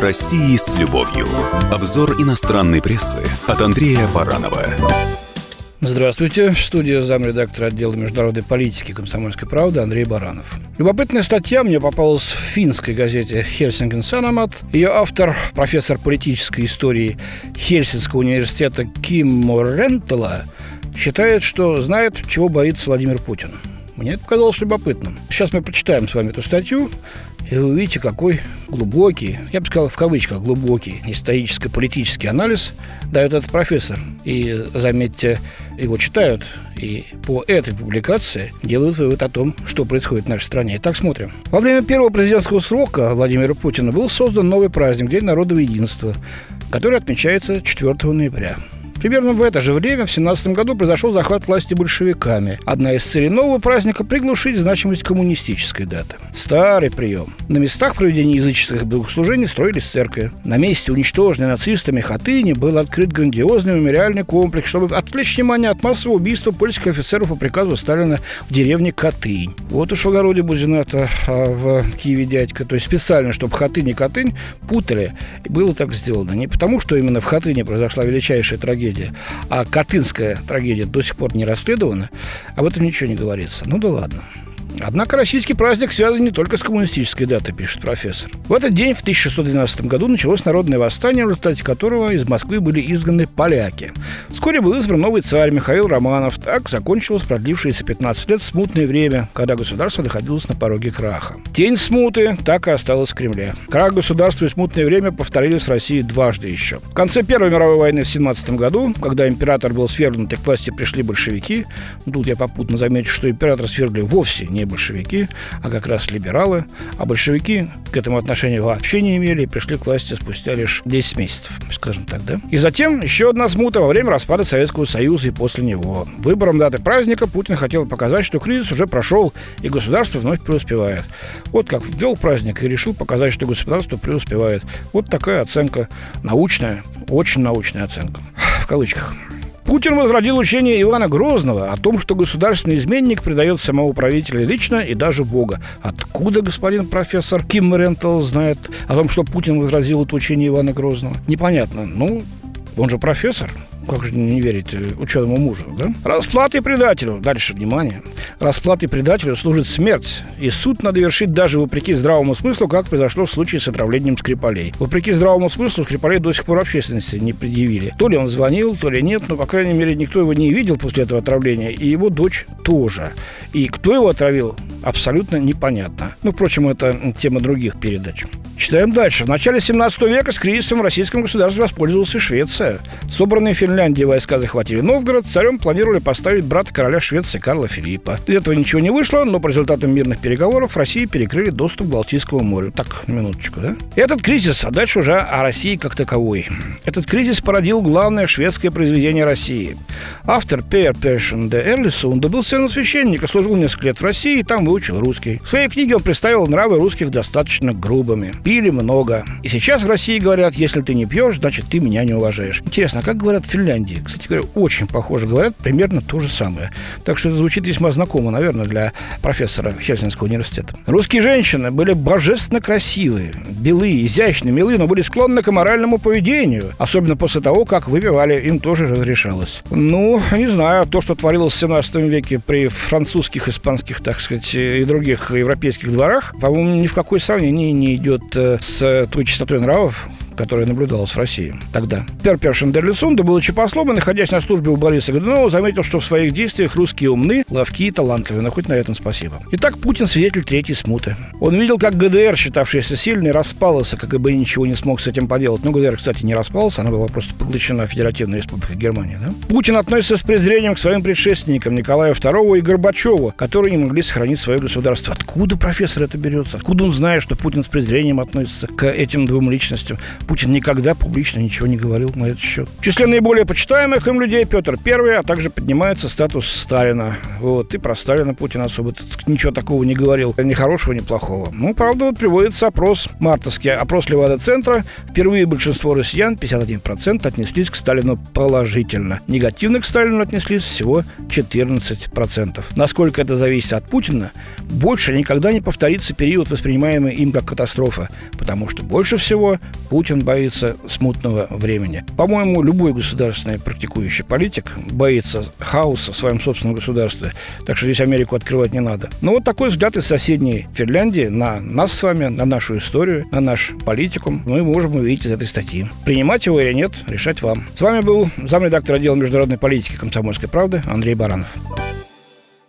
России с любовью. Обзор иностранной прессы от Андрея Баранова. Здравствуйте. В студии замредактора отдела международной политики комсомольской правды Андрей Баранов. Любопытная статья мне попалась в финской газете «Хельсинген Санамат». Ее автор, профессор политической истории Хельсинского университета Ким Рентела, считает, что знает, чего боится Владимир Путин. Мне это показалось любопытным. Сейчас мы прочитаем с вами эту статью, и вы увидите, какой глубокий, я бы сказал в кавычках глубокий историческо-политический анализ дает этот профессор. И, заметьте, его читают, и по этой публикации делают вывод о том, что происходит в нашей стране. Итак, смотрим. Во время первого президентского срока Владимира Путина был создан новый праздник – День народного единства, который отмечается 4 ноября. Примерно в это же время, в 17 году, произошел захват власти большевиками. Одна из целей нового праздника – приглушить значимость коммунистической даты. Старый прием. На местах проведения языческих богослужений строились церкви. На месте уничтоженной нацистами Хатыни был открыт грандиозный мемориальный комплекс, чтобы отвлечь внимание от массового убийства польских офицеров по приказу Сталина в деревне Катынь. Вот уж в огороде Бузината а в Киеве дядька. То есть специально, чтобы Хатынь и Катынь путали. И было так сделано. Не потому, что именно в Хатыне произошла величайшая трагедия трагедия. А Катынская трагедия до сих пор не расследована. Об этом ничего не говорится. Ну да ладно. Однако российский праздник связан не только с коммунистической датой, пишет профессор. В этот день, в 1612 году, началось народное восстание, в результате которого из Москвы были изгнаны поляки. Вскоре был избран новый царь Михаил Романов. Так закончилось продлившееся 15 лет смутное время, когда государство находилось на пороге краха. Тень смуты так и осталась в Кремле. Крах государства и смутное время повторились в России дважды еще. В конце Первой мировой войны в 17 году, когда император был свергнут и к власти пришли большевики, тут я попутно замечу, что император свергли вовсе не большевики, а как раз либералы. А большевики к этому отношения вообще не имели и пришли к власти спустя лишь 10 месяцев, скажем так, да? И затем еще одна смута во время распада Советского Союза и после него. Выбором даты праздника Путин хотел показать, что кризис уже прошел и государство вновь преуспевает. Вот как ввел праздник и решил показать, что государство преуспевает. Вот такая оценка научная, очень научная оценка. В кавычках. Путин возродил учение Ивана Грозного о том, что государственный изменник предает самого правителя лично и даже Бога. Откуда господин профессор Ким Рентл знает о том, что Путин возразил это учение Ивана Грозного? Непонятно. Ну, он же профессор. Как же не верить э, ученому мужу, да? Расплатой предателю, дальше, внимание, расплатой предателю служит смерть, и суд надо вершить даже вопреки здравому смыслу, как произошло в случае с отравлением Скрипалей. Вопреки здравому смыслу Скрипалей до сих пор общественности не предъявили. То ли он звонил, то ли нет, но, по крайней мере, никто его не видел после этого отравления, и его дочь тоже. И кто его отравил, абсолютно непонятно. Ну, впрочем, это тема других передач. Читаем дальше. В начале 17 века с кризисом в российском государстве воспользовалась и Швеция. Собранные Финляндии войска захватили Новгород. Царем планировали поставить брата короля Швеции Карла Филиппа. Этого ничего не вышло, но по результатам мирных переговоров России перекрыли доступ к Балтийскому морю. Так, минуточку, да? Этот кризис, а дальше уже о России как таковой. Этот кризис породил главное шведское произведение России. Автор Пер Першин де Эрлисунда был священник, служил несколько лет в России и там выучил русский. В своей книге он представил нравы русских достаточно грубыми пили много. И сейчас в России говорят, если ты не пьешь, значит, ты меня не уважаешь. Интересно, а как говорят в Финляндии? Кстати говоря, очень похоже говорят примерно то же самое. Так что это звучит весьма знакомо, наверное, для профессора Хельсинского университета. Русские женщины были божественно красивые, белые, изящные, милые, но были склонны к аморальному поведению. Особенно после того, как выпивали, им тоже разрешалось. Ну, не знаю, то, что творилось в 17 веке при французских, испанских, так сказать, и других европейских дворах, по-моему, ни в какое сравнение не идет с той частотой нравов, которая наблюдалась в России тогда. Пер Першин Дерлисунда, будучи послом и находясь на службе у Бориса Годунова, заметил, что в своих действиях русские умны, ловки и талантливы. Но хоть на этом спасибо. Итак, Путин свидетель третьей смуты. Он видел, как ГДР, считавшийся сильной, распалась, как бы ничего не смог с этим поделать. Ну, ГДР, кстати, не распалась, она была просто поглощена Федеративной Республикой Германия. Да? Путин относится с презрением к своим предшественникам Николаю II и Горбачеву, которые не могли сохранить свое государство. Откуда профессор это берется? Откуда он знает, что Путин с презрением относится к этим двум личностям? Путин никогда публично ничего не говорил на этот счет. В числе наиболее почитаемых им людей Петр I, а также поднимается статус Сталина. Вот, и про Сталина Путин особо ничего такого не говорил, ни хорошего, ни плохого. Ну, правда, вот приводится опрос, мартовский опрос Левада-центра. Впервые большинство россиян, 51%, отнеслись к Сталину положительно. Негативно к Сталину отнеслись всего 14%. Насколько это зависит от Путина, больше никогда не повторится период, воспринимаемый им как катастрофа, потому что больше всего Путин боится смутного времени. По-моему, любой государственный практикующий политик боится хаоса в своем собственном государстве, так что здесь Америку открывать не надо. Но вот такой взгляд из соседней Финляндии на нас с вами, на нашу историю, на наш политикум мы можем увидеть из этой статьи. Принимать его или нет, решать вам. С вами был замредактор отдела международной политики комсомольской правды Андрей Баранов.